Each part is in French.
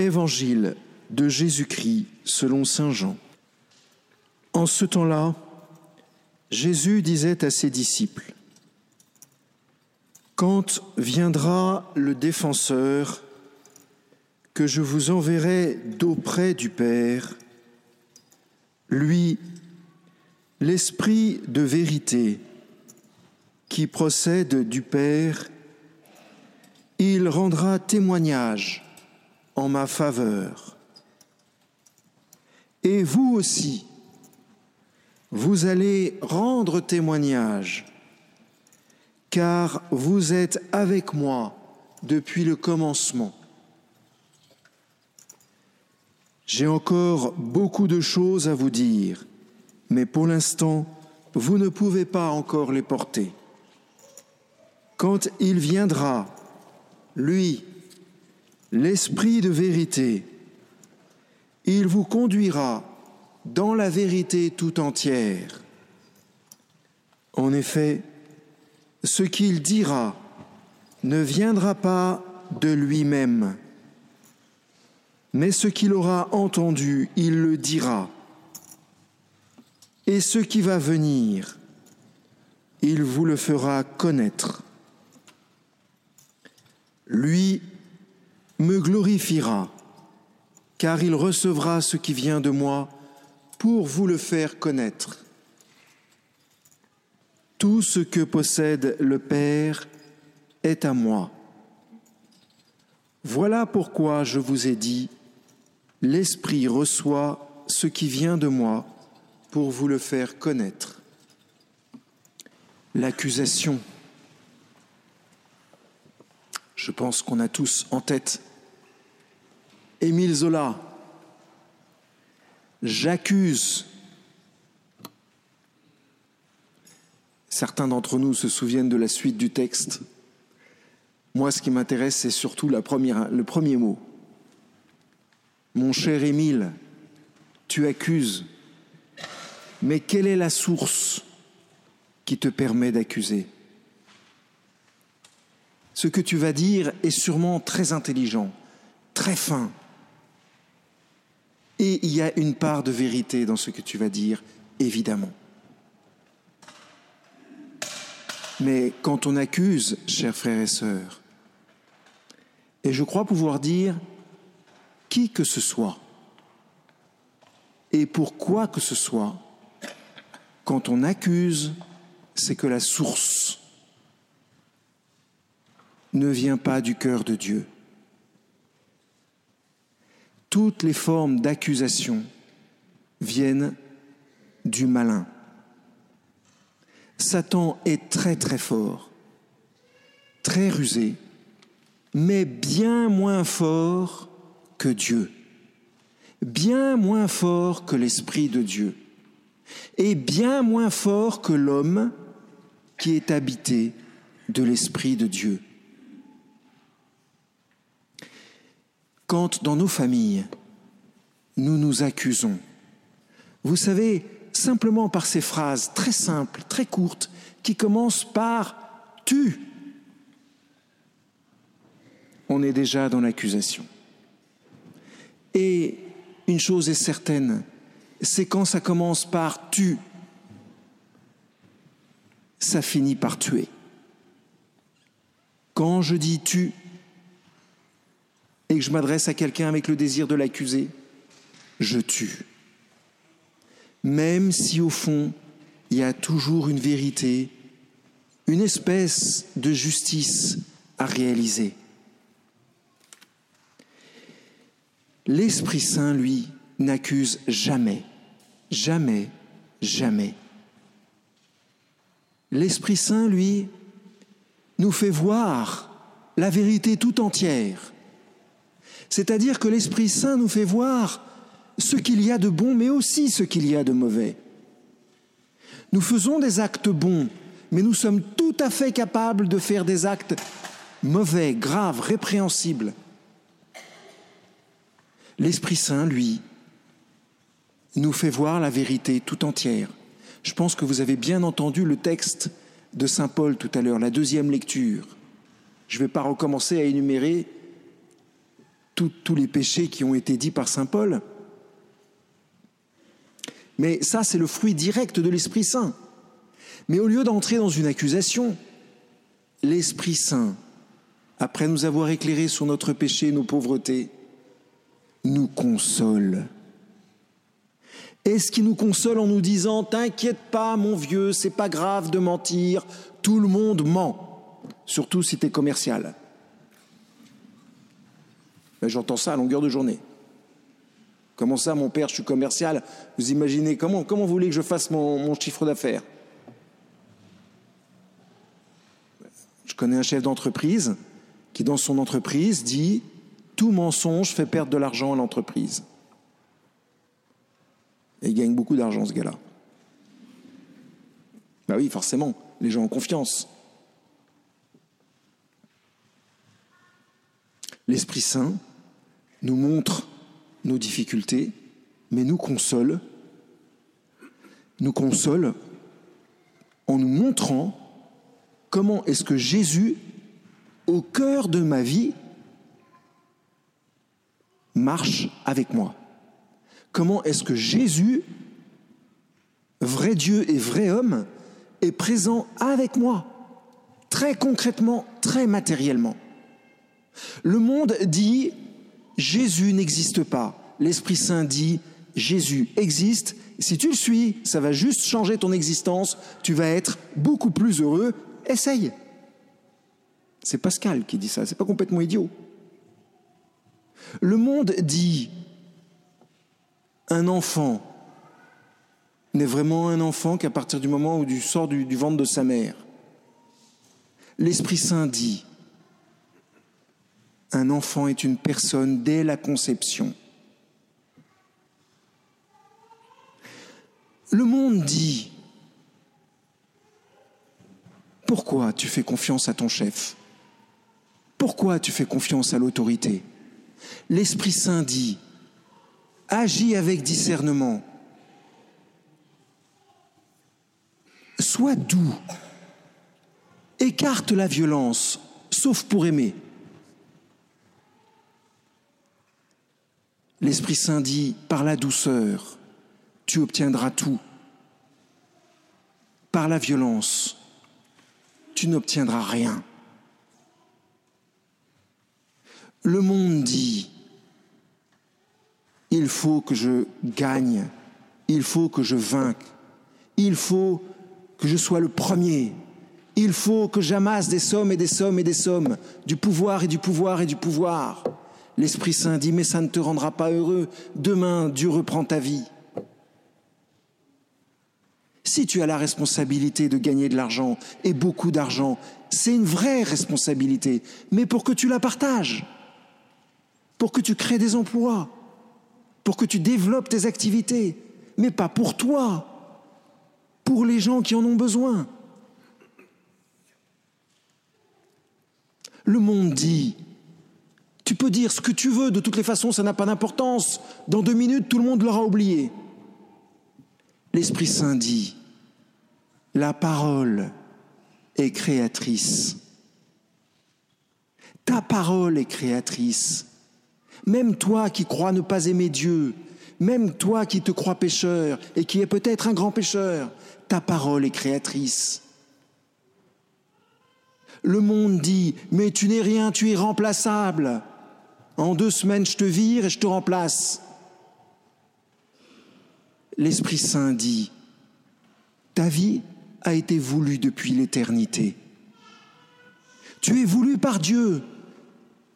Évangile de Jésus-Christ selon Saint Jean. En ce temps-là, Jésus disait à ses disciples, Quand viendra le défenseur que je vous enverrai d'auprès du Père, lui, l'Esprit de vérité qui procède du Père, il rendra témoignage ma faveur. Et vous aussi, vous allez rendre témoignage, car vous êtes avec moi depuis le commencement. J'ai encore beaucoup de choses à vous dire, mais pour l'instant, vous ne pouvez pas encore les porter. Quand il viendra, lui, l'Esprit de vérité, il vous conduira dans la vérité tout entière. En effet, ce qu'il dira ne viendra pas de lui-même, mais ce qu'il aura entendu, il le dira. Et ce qui va venir, il vous le fera connaître. Lui me glorifiera, car il recevra ce qui vient de moi pour vous le faire connaître. Tout ce que possède le Père est à moi. Voilà pourquoi je vous ai dit, l'Esprit reçoit ce qui vient de moi pour vous le faire connaître. L'accusation. Je pense qu'on a tous en tête Émile Zola, J'accuse. Certains d'entre nous se souviennent de la suite du texte. Moi, ce qui m'intéresse, c'est surtout le premier mot. Mon cher Émile, tu accuses. Mais quelle est la source qui te permet d'accuser? Ce que tu vas dire est sûrement très intelligent, très fin, et il y a une part de vérité dans ce que tu vas dire, évidemment. Mais quand on accuse, chers frères et sœurs, et je crois pouvoir dire qui que ce soit, et pourquoi que ce soit, quand on accuse, c'est que la source ne vient pas du cœur de Dieu toutes les formes d'accusation viennent du malin. Satan est très très fort, très rusé, mais bien moins fort que Dieu, bien moins fort que l'Esprit de Dieu, et bien moins fort que l'homme qui est habité de l'Esprit de Dieu. Quand dans nos familles, nous nous accusons. Vous savez, simplement par ces phrases très simples, très courtes, qui commencent par tu, on est déjà dans l'accusation. Et une chose est certaine, c'est quand ça commence par tu, ça finit par tuer. Quand je dis tu, et que je m'adresse à quelqu'un avec le désir de l'accuser, je tue. Même si au fond, il y a toujours une vérité, une espèce de justice à réaliser. L'Esprit Saint, lui, n'accuse jamais, jamais, jamais. L'Esprit Saint, lui, nous fait voir la vérité tout entière c'est-à-dire que l'Esprit Saint nous fait voir ce qu'il y a de bon, mais aussi ce qu'il y a de mauvais. Nous faisons des actes bons, mais nous sommes tout à fait capables de faire des actes mauvais, graves, répréhensibles. L'Esprit Saint, lui, nous fait voir la vérité tout entière. Je pense que vous avez bien entendu le texte de Saint Paul tout à l'heure, la deuxième lecture. Je ne vais pas recommencer à énumérer tous les péchés qui ont été dits par Saint Paul. Mais ça, c'est le fruit direct de l'Esprit Saint. Mais au lieu d'entrer dans une accusation, l'Esprit Saint, après nous avoir éclairé sur notre péché et nos pauvretés, nous console. Est-ce qu'il nous console en nous disant T'inquiète pas, mon vieux, c'est pas grave de mentir, tout le monde ment, surtout si tu es commercial J'entends ça à longueur de journée. Comment ça, mon père, je suis commercial? Vous imaginez, comment, comment vous voulez que je fasse mon, mon chiffre d'affaires? Je connais un chef d'entreprise qui, dans son entreprise, dit Tout mensonge fait perdre de l'argent à l'entreprise. Et il gagne beaucoup d'argent, ce gars-là. Ben oui, forcément, les gens ont confiance. L'Esprit Saint nous montre nos difficultés, mais nous console, nous console en nous montrant comment est-ce que Jésus, au cœur de ma vie, marche avec moi. Comment est-ce que Jésus, vrai Dieu et vrai homme, est présent avec moi, très concrètement, très matériellement. Le monde dit Jésus n'existe pas. L'Esprit Saint dit Jésus existe. Si tu le suis, ça va juste changer ton existence. Tu vas être beaucoup plus heureux. Essaye. C'est Pascal qui dit ça. C'est pas complètement idiot. Le monde dit un enfant n'est vraiment un enfant qu'à partir du moment où il sort du ventre de sa mère. L'Esprit Saint dit, un enfant est une personne dès la conception. Le monde dit, pourquoi tu fais confiance à ton chef? Pourquoi tu fais confiance à l'autorité? L'Esprit Saint dit, agis avec discernement. Sois doux. Écarte la violence, sauf pour aimer. L'Esprit Saint dit, par la douceur, tu obtiendras tout. Par la violence, tu n'obtiendras rien. Le monde dit, il faut que je gagne, il faut que je vainque, il faut que je sois le premier, il faut que j'amasse des sommes et des sommes et des sommes, du pouvoir et du pouvoir et du pouvoir. L'Esprit Saint dit, mais ça ne te rendra pas heureux. Demain, Dieu reprend ta vie. Si tu as la responsabilité de gagner de l'argent et beaucoup d'argent, c'est une vraie responsabilité, mais pour que tu la partages, pour que tu crées des emplois, pour que tu développes tes activités, mais pas pour toi, pour les gens qui en ont besoin. Le monde dit, tu peux dire ce que tu veux, de toutes les façons, ça n'a pas d'importance. Dans deux minutes, tout le monde l'aura oublié. L'Esprit Saint dit, la parole est créatrice. Ta parole est créatrice. Même toi qui crois ne pas aimer Dieu, même toi qui te crois pécheur et qui es peut-être un grand pécheur, ta parole est créatrice. Le monde dit, mais tu n'es rien, tu es remplaçable. En deux semaines, je te vire et je te remplace. L'Esprit Saint dit, ta vie a été voulue depuis l'éternité. Tu es voulu par Dieu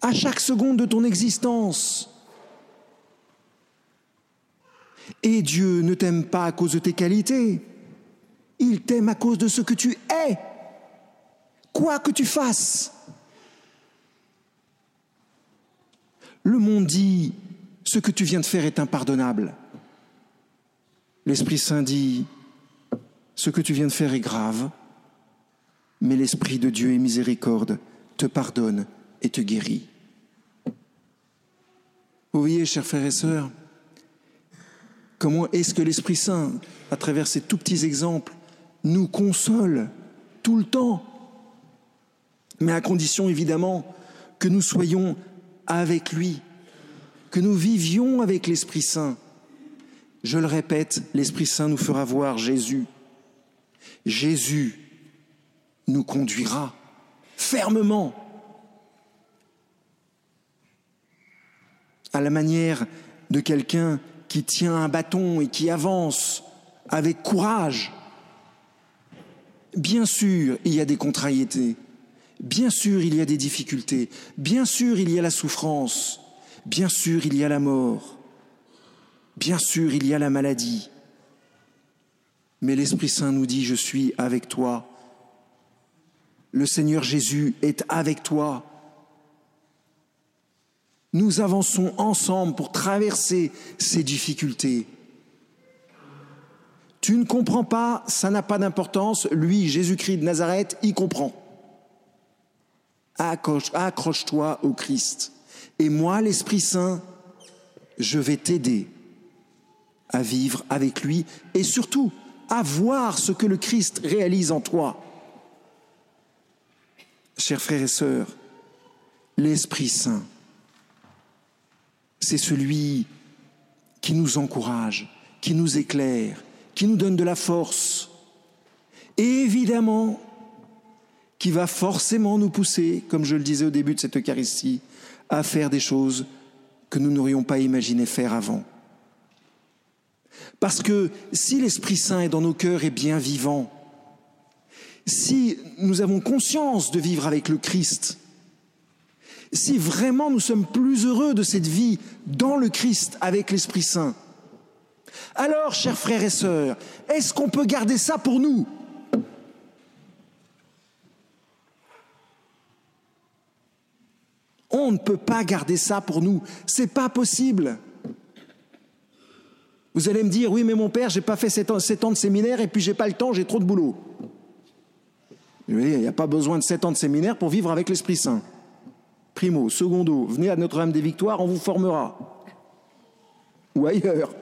à chaque seconde de ton existence. Et Dieu ne t'aime pas à cause de tes qualités, il t'aime à cause de ce que tu es, quoi que tu fasses. Le monde dit, ce que tu viens de faire est impardonnable. L'Esprit Saint dit, ce que tu viens de faire est grave, mais l'Esprit de Dieu est miséricorde, te pardonne et te guérit. Vous voyez, chers frères et sœurs, comment est-ce que l'Esprit Saint, à travers ces tout petits exemples, nous console tout le temps, mais à condition évidemment que nous soyons avec lui, que nous vivions avec l'Esprit Saint. Je le répète, l'Esprit Saint nous fera voir Jésus. Jésus nous conduira fermement à la manière de quelqu'un qui tient un bâton et qui avance avec courage. Bien sûr, il y a des contrariétés. Bien sûr, il y a des difficultés. Bien sûr, il y a la souffrance. Bien sûr, il y a la mort. Bien sûr, il y a la maladie. Mais l'Esprit Saint nous dit, je suis avec toi. Le Seigneur Jésus est avec toi. Nous avançons ensemble pour traverser ces difficultés. Tu ne comprends pas, ça n'a pas d'importance. Lui, Jésus-Christ de Nazareth, il comprend. Accroche-toi au Christ. Et moi, l'Esprit Saint, je vais t'aider à vivre avec lui et surtout à voir ce que le Christ réalise en toi. Chers frères et sœurs, l'Esprit Saint, c'est celui qui nous encourage, qui nous éclaire, qui nous donne de la force. Et évidemment, qui va forcément nous pousser, comme je le disais au début de cette Eucharistie, à faire des choses que nous n'aurions pas imaginé faire avant. Parce que si l'Esprit Saint est dans nos cœurs et bien vivant, si nous avons conscience de vivre avec le Christ, si vraiment nous sommes plus heureux de cette vie dans le Christ avec l'Esprit Saint, alors, chers frères et sœurs, est-ce qu'on peut garder ça pour nous? On ne peut pas garder ça pour nous. C'est pas possible. Vous allez me dire, oui, mais mon père, j'ai pas fait sept ans, de séminaire et puis j'ai pas le temps, j'ai trop de boulot. il n'y a pas besoin de sept ans de séminaire pour vivre avec l'Esprit Saint. Primo, secondo, venez à Notre-Dame des Victoires, on vous formera. Ou ailleurs.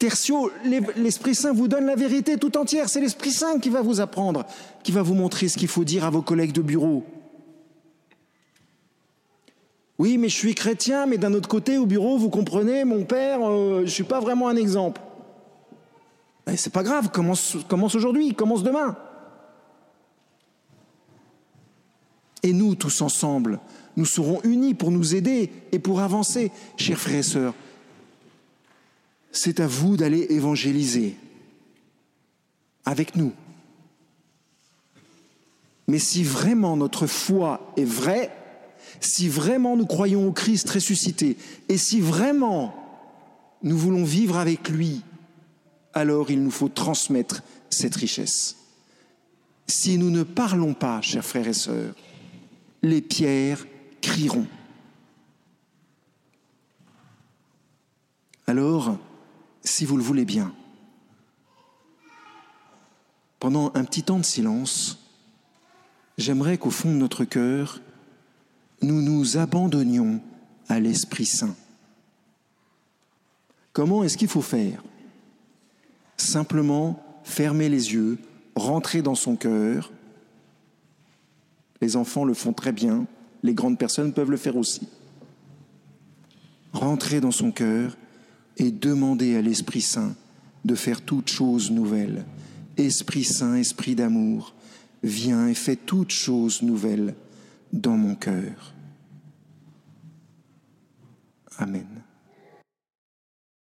Tertio, l'Esprit Saint vous donne la vérité tout entière. C'est l'Esprit Saint qui va vous apprendre, qui va vous montrer ce qu'il faut dire à vos collègues de bureau. Oui, mais je suis chrétien, mais d'un autre côté, au bureau, vous comprenez, mon père, euh, je ne suis pas vraiment un exemple. Ben, c'est pas grave, commence, commence aujourd'hui, commence demain. Et nous, tous ensemble, nous serons unis pour nous aider et pour avancer, chers frères et sœurs. C'est à vous d'aller évangéliser avec nous. Mais si vraiment notre foi est vraie, si vraiment nous croyons au Christ ressuscité, et si vraiment nous voulons vivre avec lui, alors il nous faut transmettre cette richesse. Si nous ne parlons pas, chers frères et sœurs, les pierres crieront. Alors, si vous le voulez bien, pendant un petit temps de silence, j'aimerais qu'au fond de notre cœur, nous nous abandonnions à l'Esprit Saint. Comment est-ce qu'il faut faire? Simplement fermer les yeux, rentrer dans son cœur. Les enfants le font très bien, les grandes personnes peuvent le faire aussi. Rentrer dans son cœur et demander à l'Esprit Saint de faire toutes choses nouvelles. Esprit Saint, Esprit d'amour, viens et fais toutes choses nouvelles dans mon cœur. Amén.